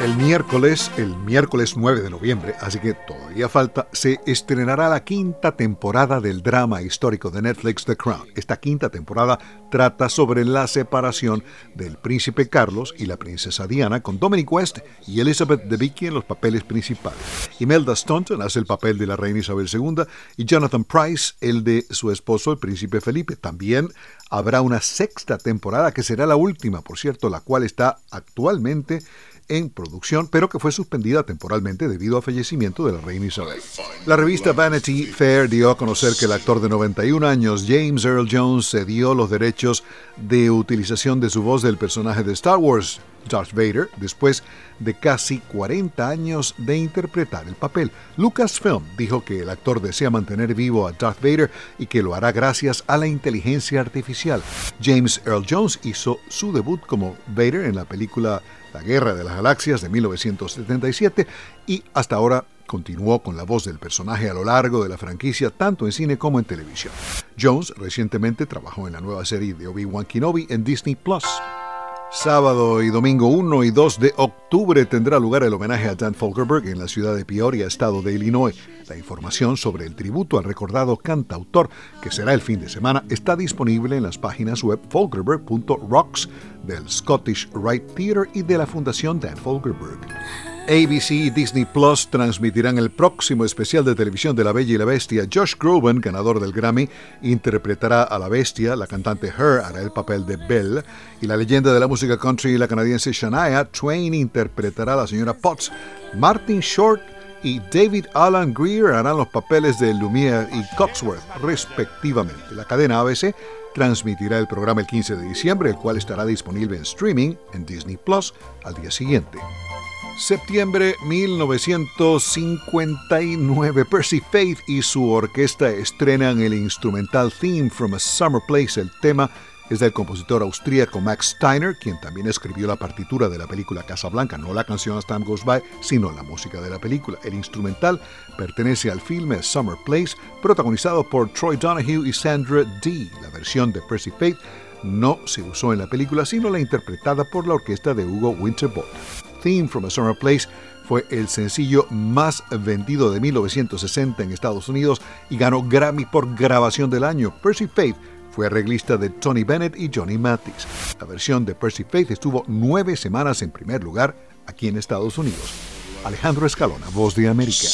El miércoles, el miércoles 9 de noviembre, así que todavía falta, se estrenará la quinta temporada del drama histórico de Netflix The Crown. Esta quinta temporada trata sobre la separación del príncipe Carlos y la princesa Diana con Dominic West y Elizabeth Debicki en los papeles principales. Imelda Staunton hace el papel de la reina Isabel II y Jonathan Price el de su esposo el príncipe Felipe. También habrá una sexta temporada que será la última, por cierto, la cual está actualmente en producción, pero que fue suspendida temporalmente debido al fallecimiento de la reina Isabel. La revista Vanity Fair dio a conocer que el actor de 91 años, James Earl Jones, cedió los derechos de utilización de su voz del personaje de Star Wars, Darth Vader, después de casi 40 años de interpretar el papel. Lucasfilm dijo que el actor desea mantener vivo a Darth Vader y que lo hará gracias a la inteligencia artificial. James Earl Jones hizo su debut como Vader en la película la Guerra de las Galaxias de 1977 y hasta ahora continuó con la voz del personaje a lo largo de la franquicia tanto en cine como en televisión. Jones recientemente trabajó en la nueva serie de Obi-Wan Kenobi en Disney Plus. Sábado y domingo 1 y 2 de octubre tendrá lugar el homenaje a Dan Folkerberg en la ciudad de Peoria, estado de Illinois. La información sobre el tributo al recordado cantautor, que será el fin de semana, está disponible en las páginas web folkerberg.rocks del Scottish Rite Theatre y de la Fundación Dan Folkerberg. ABC y Disney Plus transmitirán el próximo especial de televisión de La Bella y la Bestia. Josh Groban, ganador del Grammy, interpretará a la bestia, la cantante Her hará el papel de Belle, y la leyenda de la música country, la canadiense Shania Twain, interpretará a la señora Potts. Martin Short y David Alan Greer harán los papeles de Lumiere y Coxworth, respectivamente. La cadena ABC transmitirá el programa el 15 de diciembre, el cual estará disponible en streaming en Disney Plus al día siguiente. Septiembre 1959, Percy Faith y su orquesta estrenan el instrumental Theme from a Summer Place. El tema es del compositor austríaco Max Steiner, quien también escribió la partitura de la película Casablanca, no la canción As Time Goes By, sino la música de la película. El instrumental pertenece al filme Summer Place, protagonizado por Troy Donahue y Sandra Dee. La versión de Percy Faith no se usó en la película, sino la interpretada por la orquesta de Hugo Winterborn. Theme from a Summer Place fue el sencillo más vendido de 1960 en Estados Unidos y ganó Grammy por grabación del año. Percy Faith fue arreglista de Tony Bennett y Johnny Mathis. La versión de Percy Faith estuvo nueve semanas en primer lugar aquí en Estados Unidos. Alejandro Escalona, Voz de América.